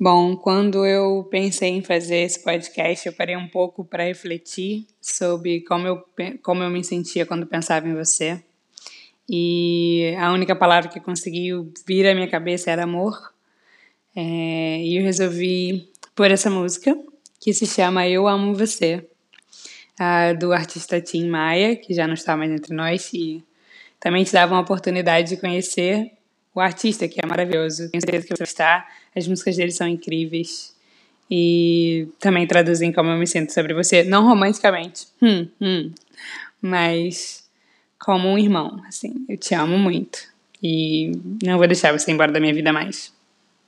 Bom, quando eu pensei em fazer esse podcast, eu parei um pouco para refletir sobre como eu, como eu me sentia quando pensava em você. E a única palavra que conseguiu vir à minha cabeça era amor. É, e eu resolvi pôr essa música, que se chama Eu Amo Você, do artista Tim Maia, que já não está mais entre nós, e também te dava uma oportunidade de conhecer o artista, que é maravilhoso. Tenho certeza que você está. As músicas dele são incríveis. E também traduzem como eu me sinto sobre você. Não romanticamente, hum, hum, mas como um irmão. Assim, eu te amo muito. E não vou deixar você embora da minha vida mais.